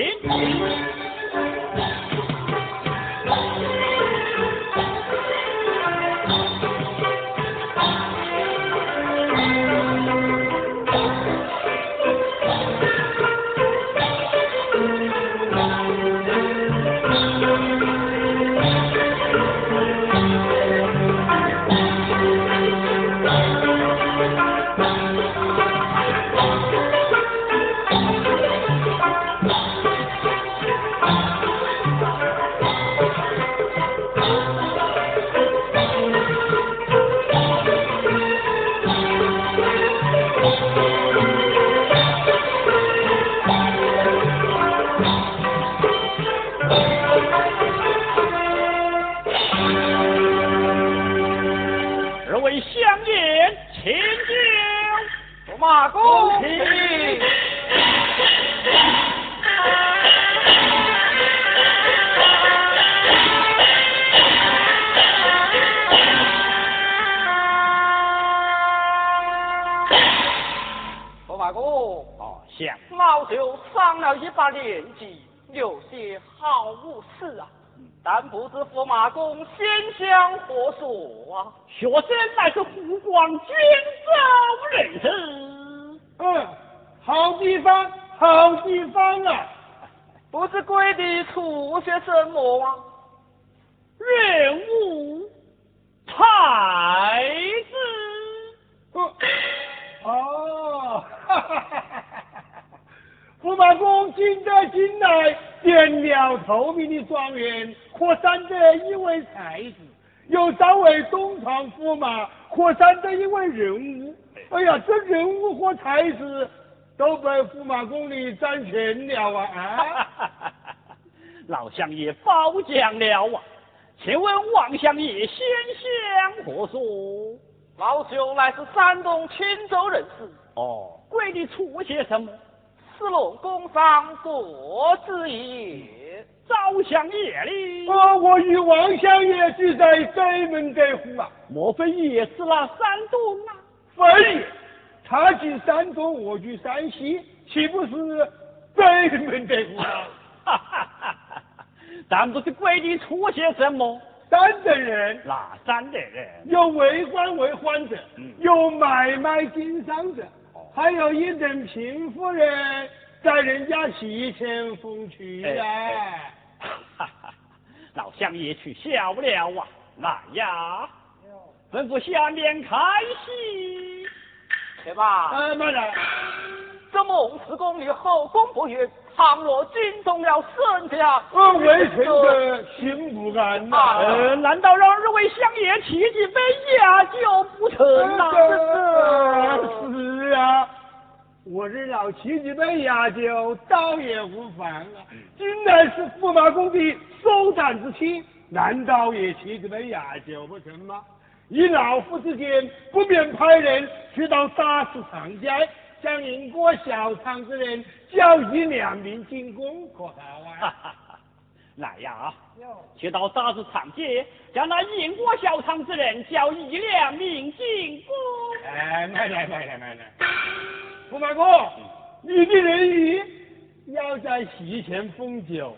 请。相何所啊？学生乃是湖广荆州人士。嗯，好地方，好地方啊！不知贵地出些什么啊？人物才子。哦，哈哈哈哈。驸马公今得今来，见了头名的状元，可算得一位才子；又招为东厂驸马，可山得一位人物。哎呀，这人物和才子都被驸马宫里占全了啊！老相爷褒奖了啊！请问王相爷先相何所？老兄乃是山东青州人士。哦，贵你出些什么？是龙宫上所之也，赵相爷哩。哦，我与王相爷居在对门对户啊，莫非也是那山东啊？非也，他居山东，我居山西，岂不是对门对户啊？哈哈哈！但不是规定出些什么？三等人，哪三等人？有为官为官者，有买卖经商者。还有一等贫富人在人家席前封去了，老乡也去笑了啊！来呀，吩咐下面开戏，对吧？呃，慢点。这孟子宫里后宫不悦，倘若惊动了圣家，呃，微臣的心不安呐。呃，难道让二位相爷起几杯雅酒不成呐？是啊，我这老沏几杯雅酒倒也无妨啊。今乃是驸马公的收胆之期，难道也骑几杯雅酒不成吗？以老夫之见，不便派人去到大市长街。向宁国小厂之人叫一两名进宫，可好啊？来呀，去到大子长街，将那赢过小厂之人叫一两名进宫。哎，来来来来来。来，驸马公，你的人鱼要在席前奉酒，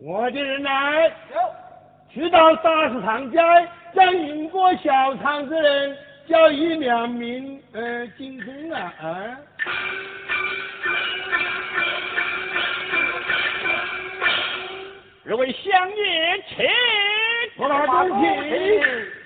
我的人来，去到大市场街，将赢过小厂之人叫一两名呃进宫啊啊。这位相爷，请，驸马公请。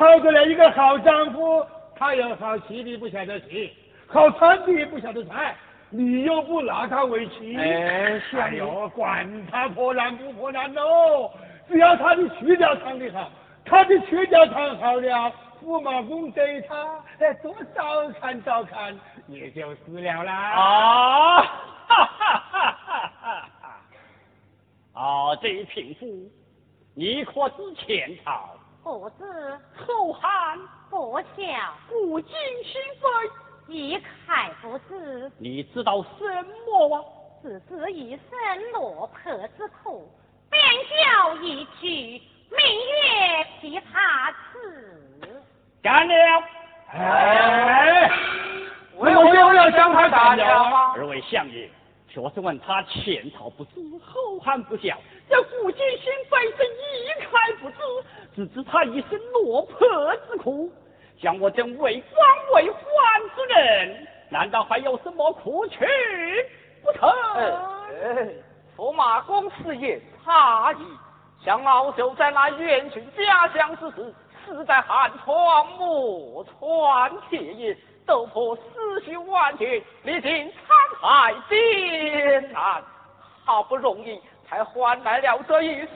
靠过了一个好丈夫，他有好妻的不晓得妻，好穿的不晓得穿，你又不拿他为妻，哎哎呦，管他破烂不破烂喽，只要他的曲调唱得好，他的曲调唱好了，驸马公对他哎多照看照看，也就死了啦。啊！哈哈哈哈哈哈！啊，这一匹夫，你可知前朝不知后汉不孝，古今新非？一概不知，你知道什么啊？只知一身落魄之苦，便叫一句明月琵琶词。干了！哎，为何又要将他办了？二位相爷，学是问他前朝不知，后汉不晓，这古今新非是一概不知，只知他一身落魄之苦。像我这为官为宦之人，难道还有什么可取不成？哎，驸马公事业差异，像老朽在那远去家乡之时，实在寒窗暮穿铁也，斗破思绪万千，历经沧海艰难，好不容易才换来了这一身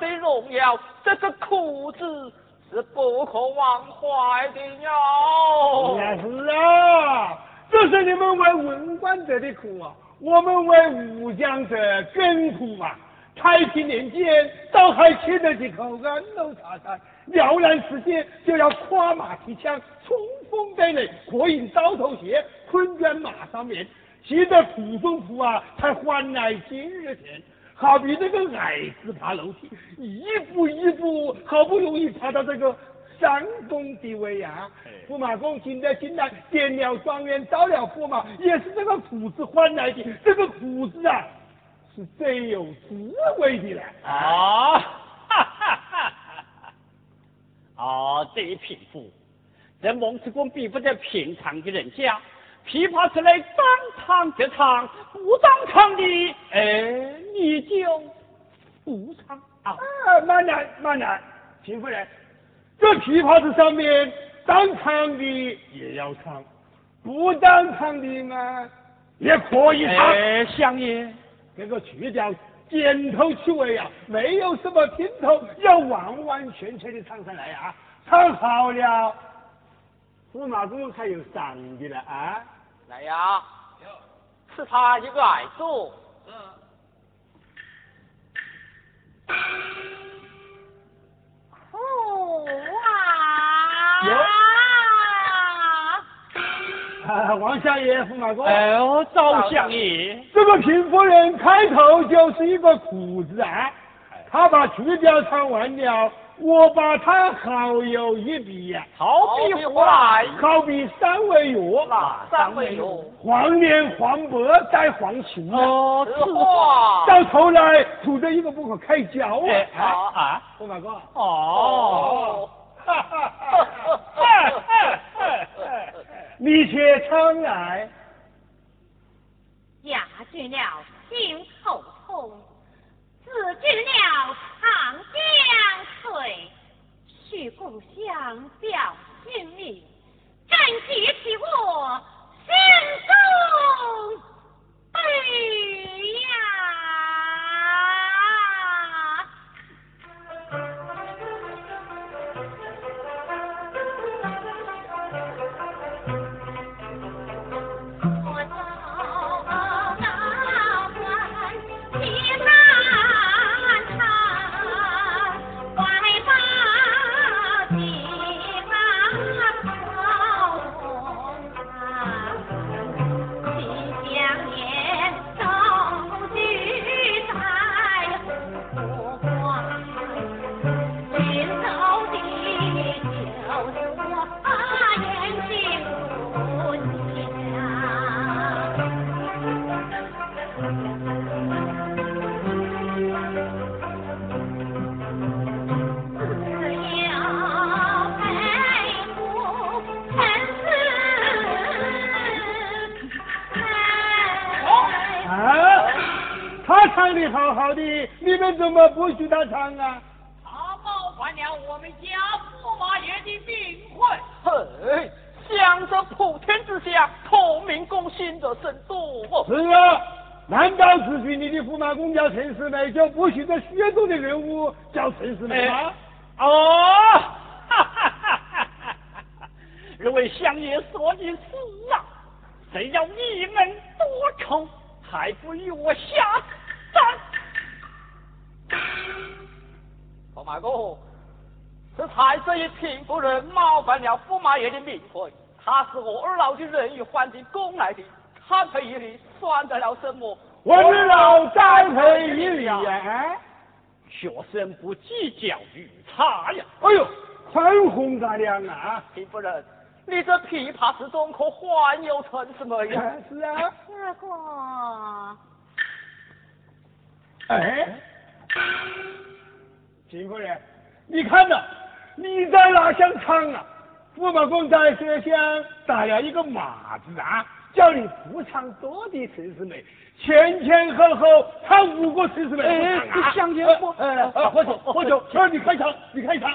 的荣耀，这个苦字是不可忘怀的哟。也是啊，这是你们为文官者的苦啊，我们为武将者更苦啊。太平年间，倒还吃得几口安楼茶餐，了然世界就要跨马提枪，冲锋队垒，火影刀头鞋，困倦马上面，气得苦中苦啊，才换来今日天。好比这个矮子爬楼梯，一步一步，好不容易爬到这个三公地位呀、驸马公今在进来，点了状元，招了驸马，也是这个苦字换来的。这个苦字啊，是最有滋味的了。啊！哈哈哈哈！啊，这一匹夫，这孟子公比不得平常的人家，琵琶之类当唱就唱，不当唱的，哎，你就不唱啊。啊，慢点，慢点，秦夫人，这琵琶子上面当唱的也要唱，不当唱的嘛也可以唱。哎，相爷，这个去掉剪头去尾啊，没有什么拼头，要完完全全的唱上来啊！唱好了，驸马公还有赏的了啊！来呀，是他一个矮座。苦有。啊！啊，王相爷、驸马公，哎呦，赵相爷，这个平夫人开头就是一个苦字啊，他把曲调唱完了，我把它好友一比呀，好比何来？好比三味药，哪三味药？黄连、黄柏带黄芩啊，哦，此话到头来吐的一个不可开交啊！哎啊啊！驸马哥，哦，哈哈哈哈哈！你且常来，驾军了心头痛，死尽了长江水，去故乡表心意，真记起我心中悲呀！不许他唱啊？他冒犯了我们家驸马爷的名讳。嘿，想着普天之下同名共姓者甚多。是啊，难道只许你的驸马公叫陈世美，就不许这血中的人物叫陈师妹吗？哦，哈哈哈哈哈哈！二位相爷说的是啊，谁要一门多口，还不与我下战？驸马公，是才这一贫妇人冒犯了驸马爷的名讳，他是我二老的人与换进宫来的，堪赔一礼，算得了什么？我二老栽培一礼呀。学生不计较于他呀。哎呦，宽宏大量啊！贫妇人，你这琵琶之中可还有成什么呀？是啊，这个哎，秦夫人，你看呐，你在哪厢唱啊？驸马公在这厢打了一个马子啊，叫你不唱多的陈师妹，前前后后唱五个陈师妹。哎相爷不哎，哎喝酒喝酒，说你开场，你开场。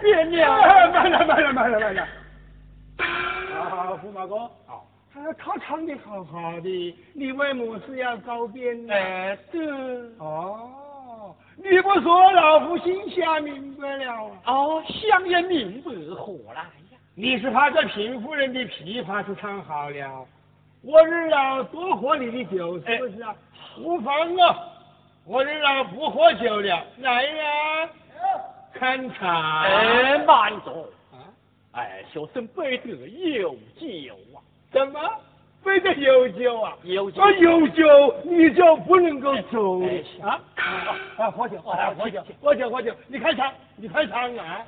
别了。哎慢了慢了慢了慢了。啊，驸马哥，啊，他他唱的好好的，你为么事要告别呢？哎，对。哦，你不说老夫心下明白了啊。哦，想也明白何来呀？你是怕这贫妇人的琵琶是唱好了，我日老多喝你的酒，是不是啊？无妨啊，我日老不喝酒了，来呀，看看。哎，慢走。啊，哎，小生背得有酒啊，怎么？背得有酒啊？有酒啊，有酒你就不能够走哎啊啊啊！喝酒，喝酒，喝酒，喝酒！你开场，你开场啊！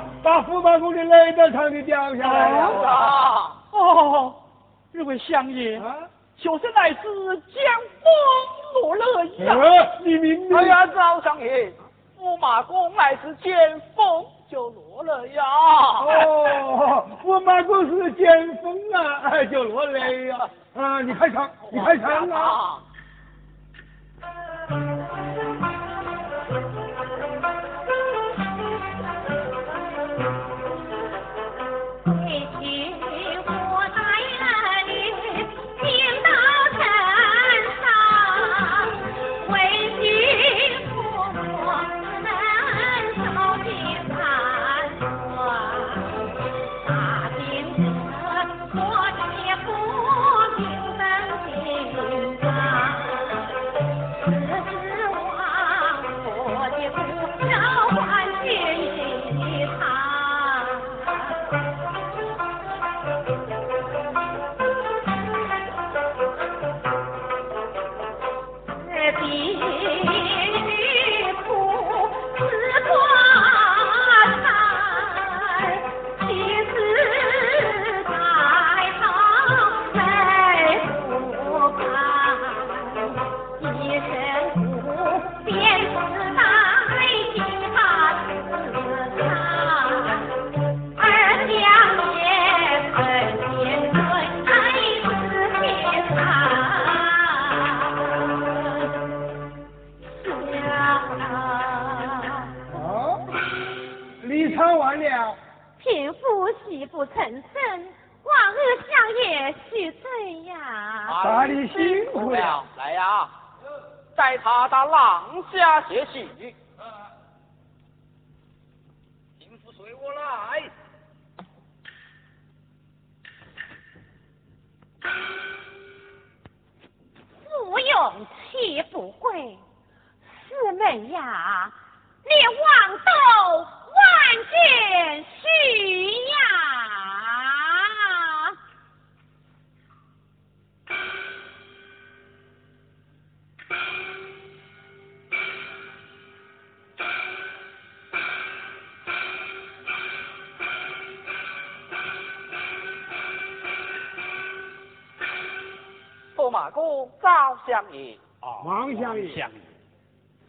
啊，把驸马公的雷德场的掉下来了。啊，哦，这位相爷，啊，小生乃是江风落了呀。呃，你明白哎呀，赵相爷，驸马公乃是见风就落了呀。哦，驸马公是见风啊，哎就落泪呀。啊，你开场，你开场啊。他到廊下歇息。贫妇随我来。芙蓉岂不归？师门呀，连望都万卷须呀！马公赵相爷，啊王相爷相爷，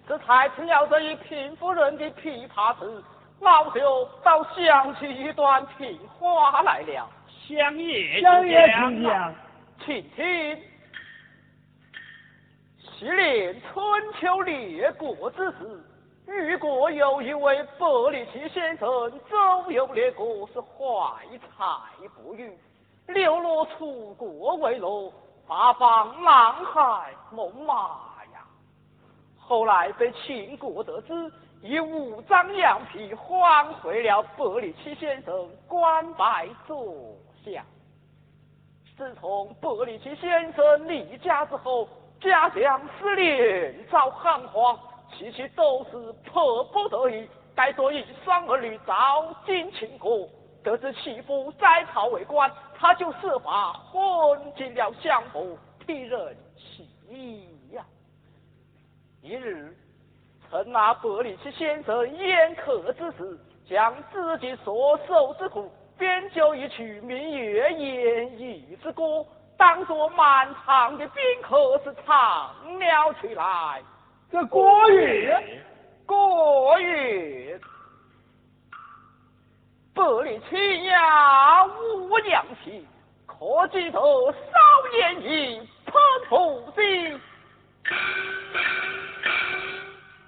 这才听了这一贫妇人的琵琶词，老朽倒想起一段评话来了，相爷，相爷请请讲。请听。昔年春秋列国之时，虞国有一位伯里奇先生，周游列国，是怀才不遇，流落楚国为乐，八方南海猛马呀。后来被秦国得知，以五张羊皮换回了伯里奇先生，官拜左相。自从伯里奇先生离家之后，家乡失联遭旱荒，其实都是迫不得已，带着一双儿女早进秦国。得知其夫在朝为官，他就设法混进了相府，替人起义呀。一日，趁那伯里奇先生宴客之时，将自己所受之苦编就一曲明月《演义之歌》，当作满堂的宾客是唱了起来。这国语，歌曰：百里奇呀无娘亲，可记得少年义喷土地。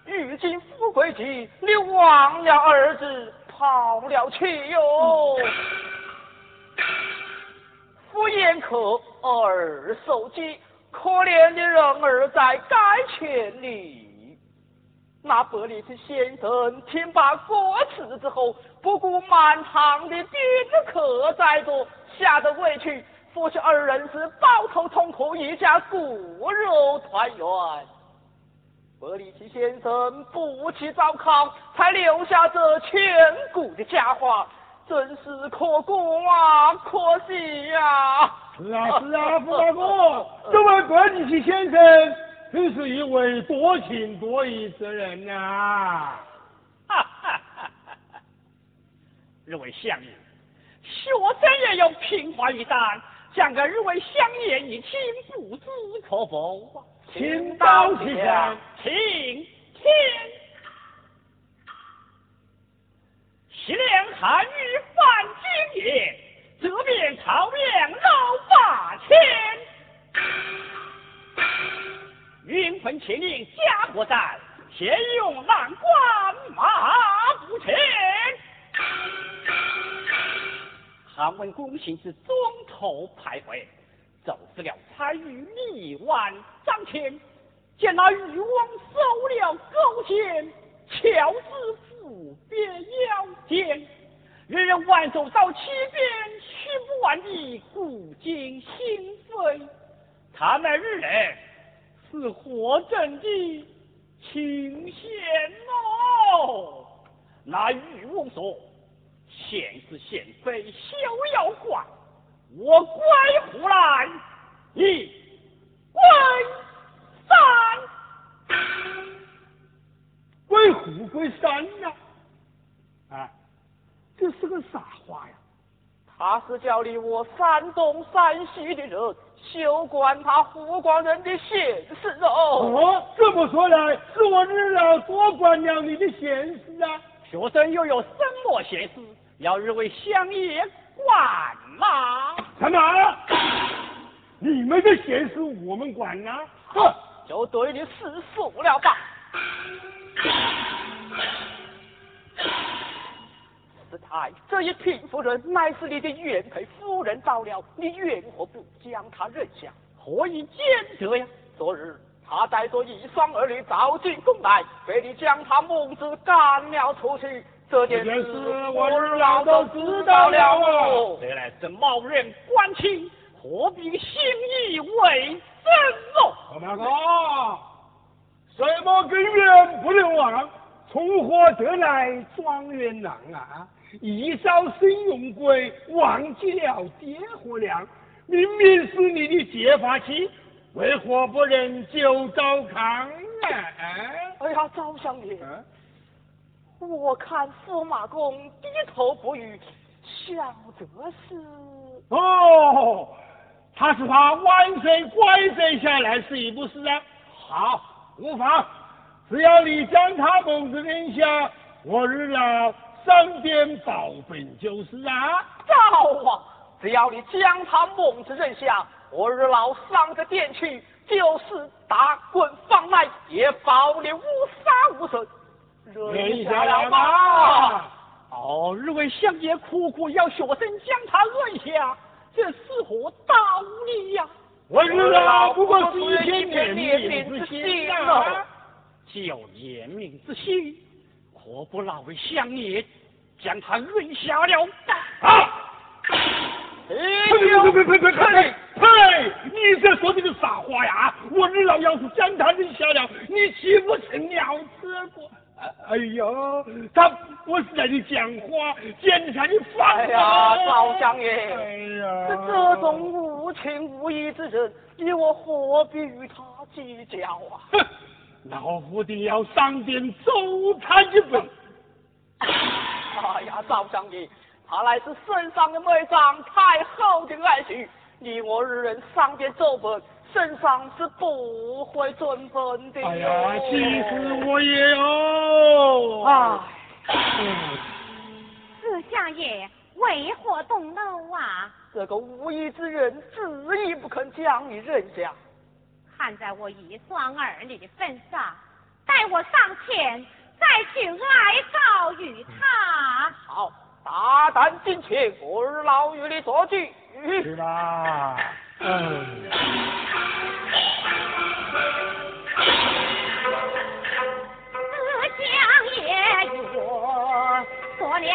如今富贵急，你忘了儿子跑了去哟。夫言可儿受饥，可怜的人儿在街前里。那伯利奇先生听罢歌词之后，不顾满堂的宾客在座，吓得委屈，夫妻二人是抱头痛哭，一家骨肉团圆。伯利奇先生不去糟糠，才留下这千古的佳话，真是可歌啊，可惜呀、是啊是啊，傅大公，这位伯利奇先生真是一位多情多义之人呐、哈哈哈哈哈！日为相爷，学生也有平话一单，将个日为相爷一请，不知可否？请到其上，请听。西凉汉语犯经也，这边朝阳老八千，云魂千灵家国战，现用蓝关马不前。韩文公行至中头徘徊，走失了彩玉李万张骞，见那渔翁收了钩钱，巧子府别腰间，人人挽手到七边，取不完的古今心扉。他们日人是活真的清闲哦。那渔翁说。现是现非休要怪，我归胡来，你归山，归虎归山呐？啊，这是个啥话呀？他是叫你我山东山西的人，休管他湖广人的闲事哦。哦，这么说来，是我日老多管了你的闲事啊。学生又有什么闲事？要日为乡野管吗？什么？你们的闲事我们管啊？哼，就对你死数了吧。师太，这一品夫人乃是你的原配夫人到了，你缘何不将她认下？何以见得呀？昨日他带着一双儿女早进宫来，被你将他母子赶了出去。这件事我日老都知道了哦。原来是某人关亲，何必心意为真哦？老马哥，什么根源不能忘？从何得来状元郎啊？一朝生用贵，忘记了爹和娘。明明是你的结发妻，为何不认九糟糠啊？哎呀，赵相爷。我看驸马公低头不语，想这是哦，他是怕万岁乖罪下来是一不是啊？好，无妨，只要你将他母子认下，我日老上殿报本就是啊。造啊，只要你将他母子认下，我日老上个殿去，就是打滚放赖，也保你无杀无损。认下了吗？哦，日为相爷苦苦要学生将他认下，这是何道理呀？我日老不过是一片怜悯之心啊！就怜悯之心，何不老为相爷将他扔下了？啊！呸呸呸呸呸呸！呸！你这说的是啥话呀？我日老要是将他扔下了，你岂不成了此过？哎呀，他不是在你讲话，简直你放哎呀，老相爷，哎呀，这这种无情无义之人，你我何必与他计较啊？哼，老夫定要上殿奏他一本。哎呀，赵相爷，他乃是圣上的妹长太后的爱婿，你我二人上殿奏本。圣上是不会准分的。哎呀，其实我也有。哎，四相爷为何动怒啊？这个无义之人执意不肯将你认下，看在我一双儿女的份上，待我上前再去哀告于他。好，大胆进前，我老与你作据。是吧。嗯。四相爷与我做了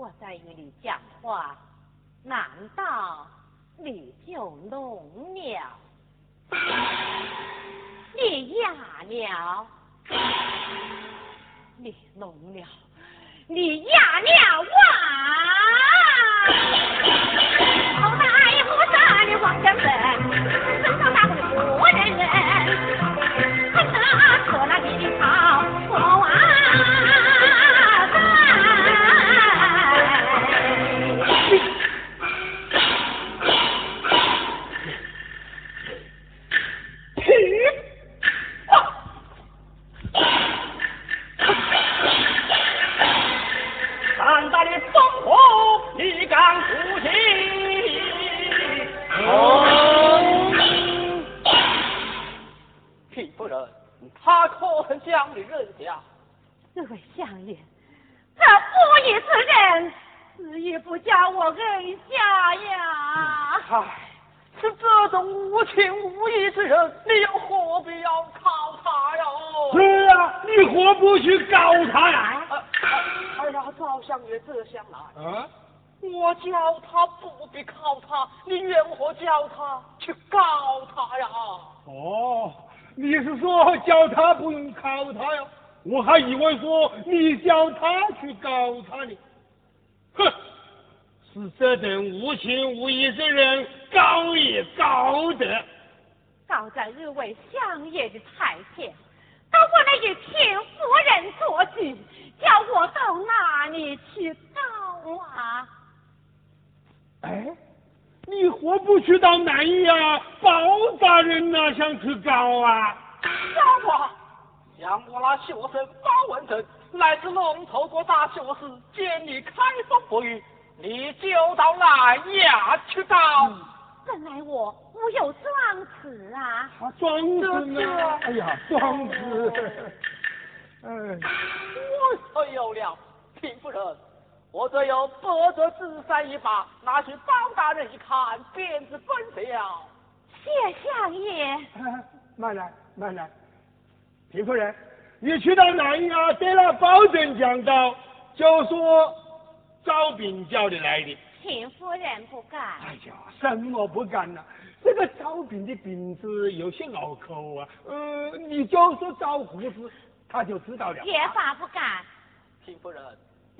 我在与你讲话难道你就聋了？你哑了？你聋了？你哑了？哇！好大呀好大的王家粉哦，你是说叫他不用考他呀？我还以为说你叫他去搞他呢。哼，是这等无情无义之人，告也告得。告在日为相爷的台前，都不能与田夫人作据，叫我到哪里去告啊？哎，你何不去到南衙包大人那想去告啊？小话，像我那学生包文正来自龙头国大学士，见你开封不遇，你就到南衙去告。本来我我有状子啊。庄子呢？哎呀，庄子。哎，我可有了，平夫人。我这有百折纸扇一把，拿去包大人一看，便知本色了。谢相爷。慢来，慢来。平夫人，你去到南衙得了保证讲到，就说招兵叫你来的。平夫人不敢。哎呀，什么不敢呢？这个招兵的兵字有些拗口啊。呃，你就说招胡子，他就知道了。也法不敢。平夫人。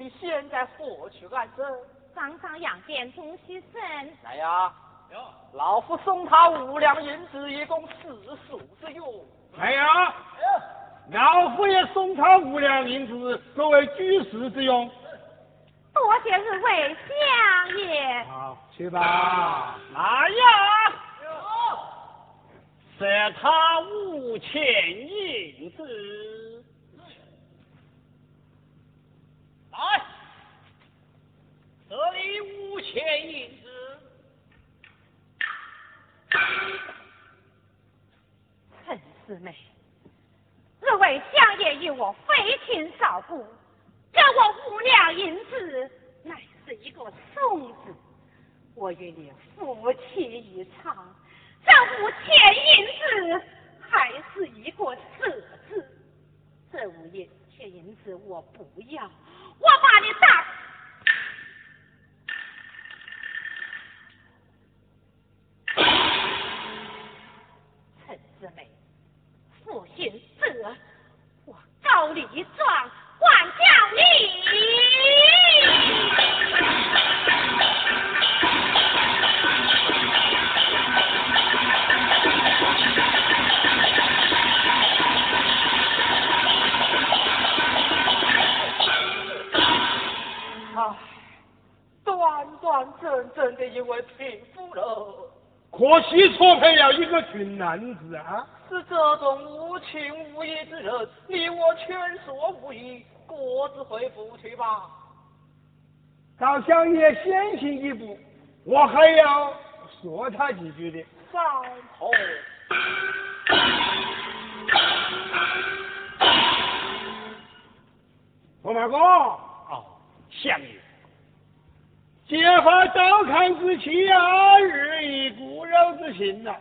你现在何去安身？张上养店中西身。来呀，老夫送他五两银子，一共四数之用。来呀，老夫也送他五两银子，作为居士之用。多谢日为相爷。好，去吧。来呀，舍他五千银子。来，这里五千银子。陈四妹，这位相爷与我非亲少故，给我五两银子，乃是一个送字。我与你夫妻一场，这五千银子还是一个舍字。这五千银子我不要。我把你打！陈世美，负心责，我告你一状，管教你。真正的一位贫妇了，可惜错配了一个群男子啊！是这种无情无义之人，你我劝说无益，各自回府去吧。赵相爷先行一步，我还要说他几句的。上头。驸马哥。哦，相爷。揭发赵康之妻啊，日益骨肉之心呐。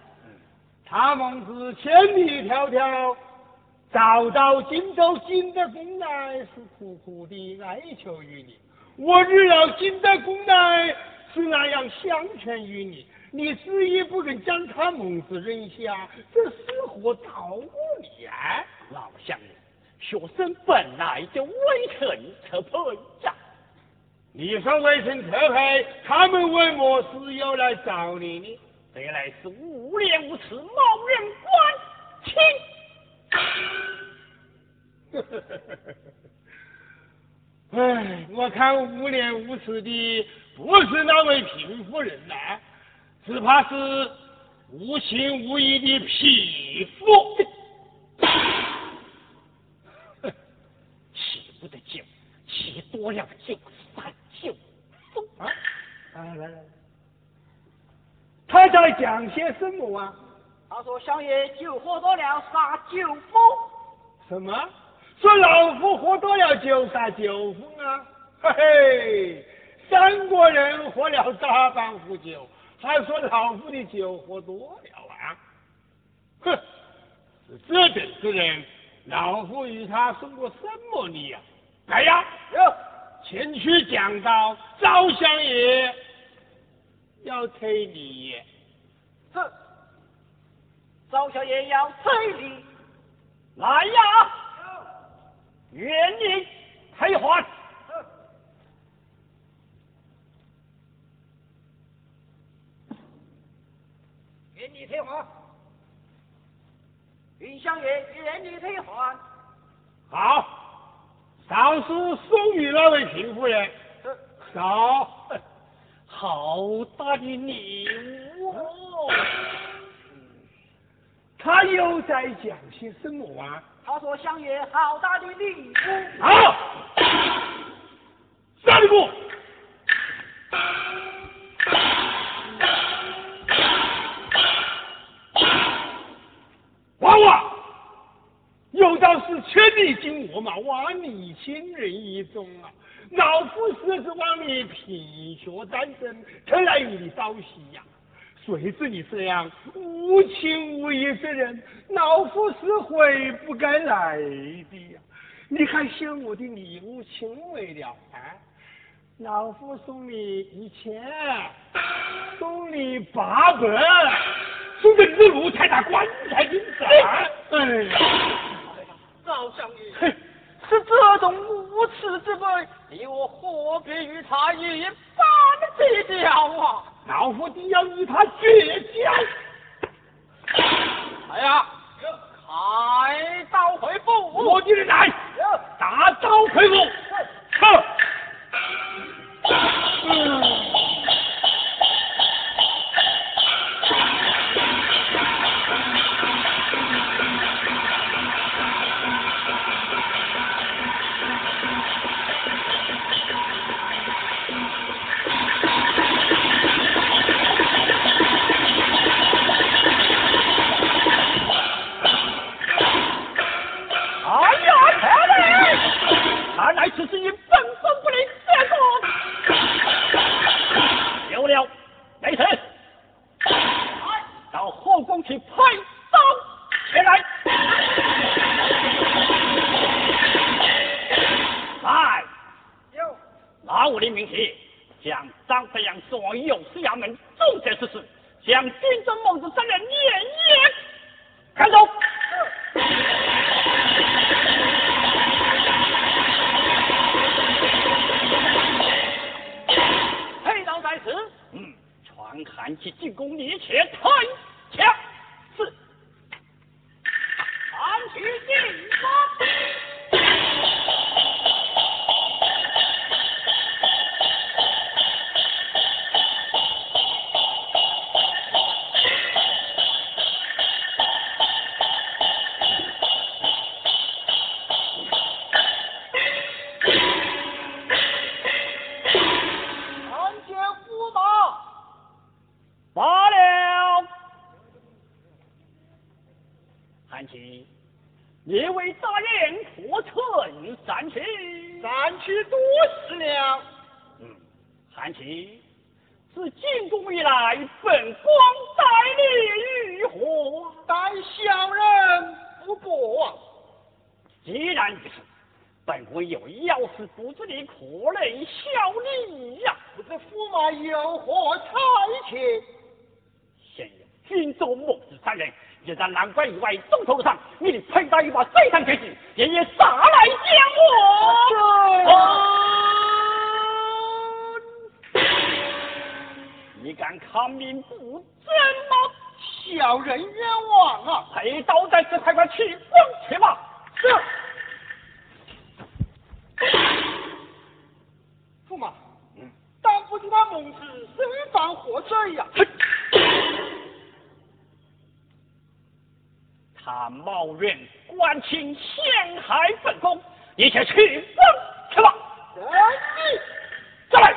他们是千里迢迢找到荆州金德公来，是苦苦的哀求于你。我日要金德公来，是那样相劝于你，你执意不肯将他蒙子扔下，这是何道理啊？老乡，学生本来就未曾撤配呀。你说为臣特配，他们为么事又来找你呢？这来是无廉无耻，冒人官亲。哎，我看无廉无耻的不是那位贫夫人呐，只怕是无情无义的匹夫。气不得酒，气多了酒。来来来，他在讲些什么啊？他说：“相爷酒喝多了，杀酒疯。”什么？说老夫喝多了酒杀酒疯啊？嘿嘿，三国人喝了大半壶酒，还说老夫的酒喝多了啊？哼！是这等之人，老夫与他生过什么孽呀？来呀！哟。前去讲到，赵相爷要推你。这，赵小爷要推你。来呀！原你退还。原你退还。云相爷原你退还。好，少是送与那位秦夫人。好，好大的礼物！他又在讲些什么啊？他说相爷好大的礼物。好，下一步。娃娃，有道金我嘛，万里亲人一中啊。老夫是指望你品学单身，特来与你道喜呀。谁知你这样无情无义之人，老夫是悔不该来的呀。你还嫌我的礼物轻微了啊？老夫送你一千，送你八百。送的日路才打，棺材金子。哎，赵相爷，是这种无耻之辈，你我何必与他一般计较啊？老夫定要与他绝交。来呀，开刀回府。我的人来，大刀回府。撤。嗯。韩琦，自进宫以来，本官待你如何？待小人不薄。既然如此，本官有要事布置，你可能效力呀？不知驸马有何差遣？现有军中幕职三人就在南关以外东头上命你佩戴一把非常绝技爷爷杀来见我？你敢抗命不见吗？小人冤枉啊！佩刀在此快快去放弃吧？是驸马嗯但不知那蒙子身犯何罪呀。他冒院关亲陷害本宫一切去问去吧？再来。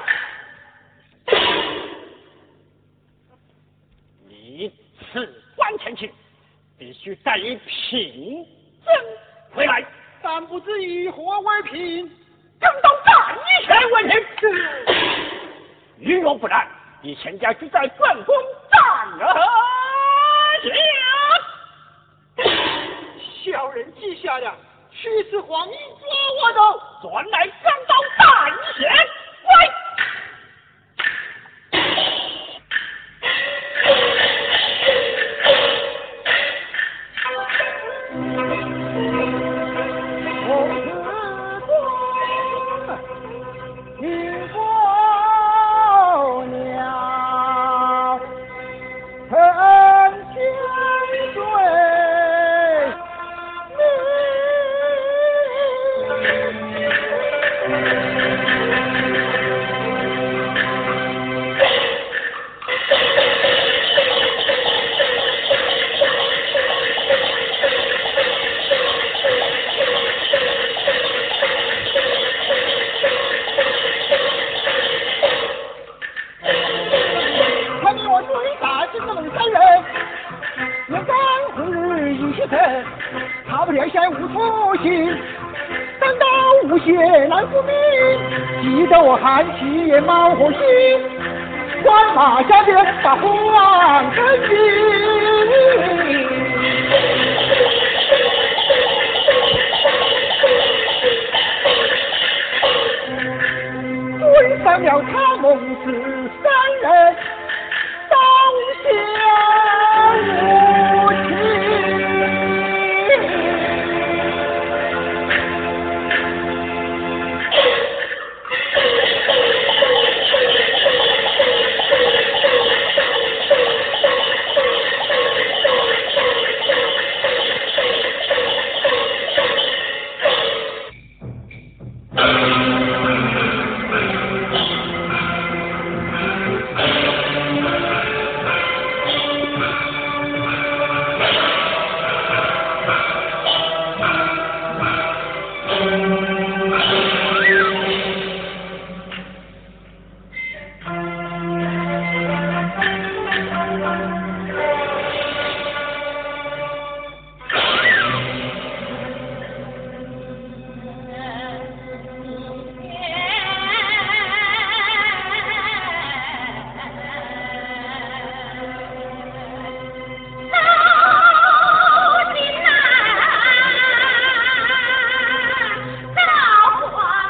你此关前去必须带一品回来。但不知以何为凭正当战一拳为凭鱼若不然你全家俱在本宫斩啊记下了，去次黄衣抓我走，转来钢刀。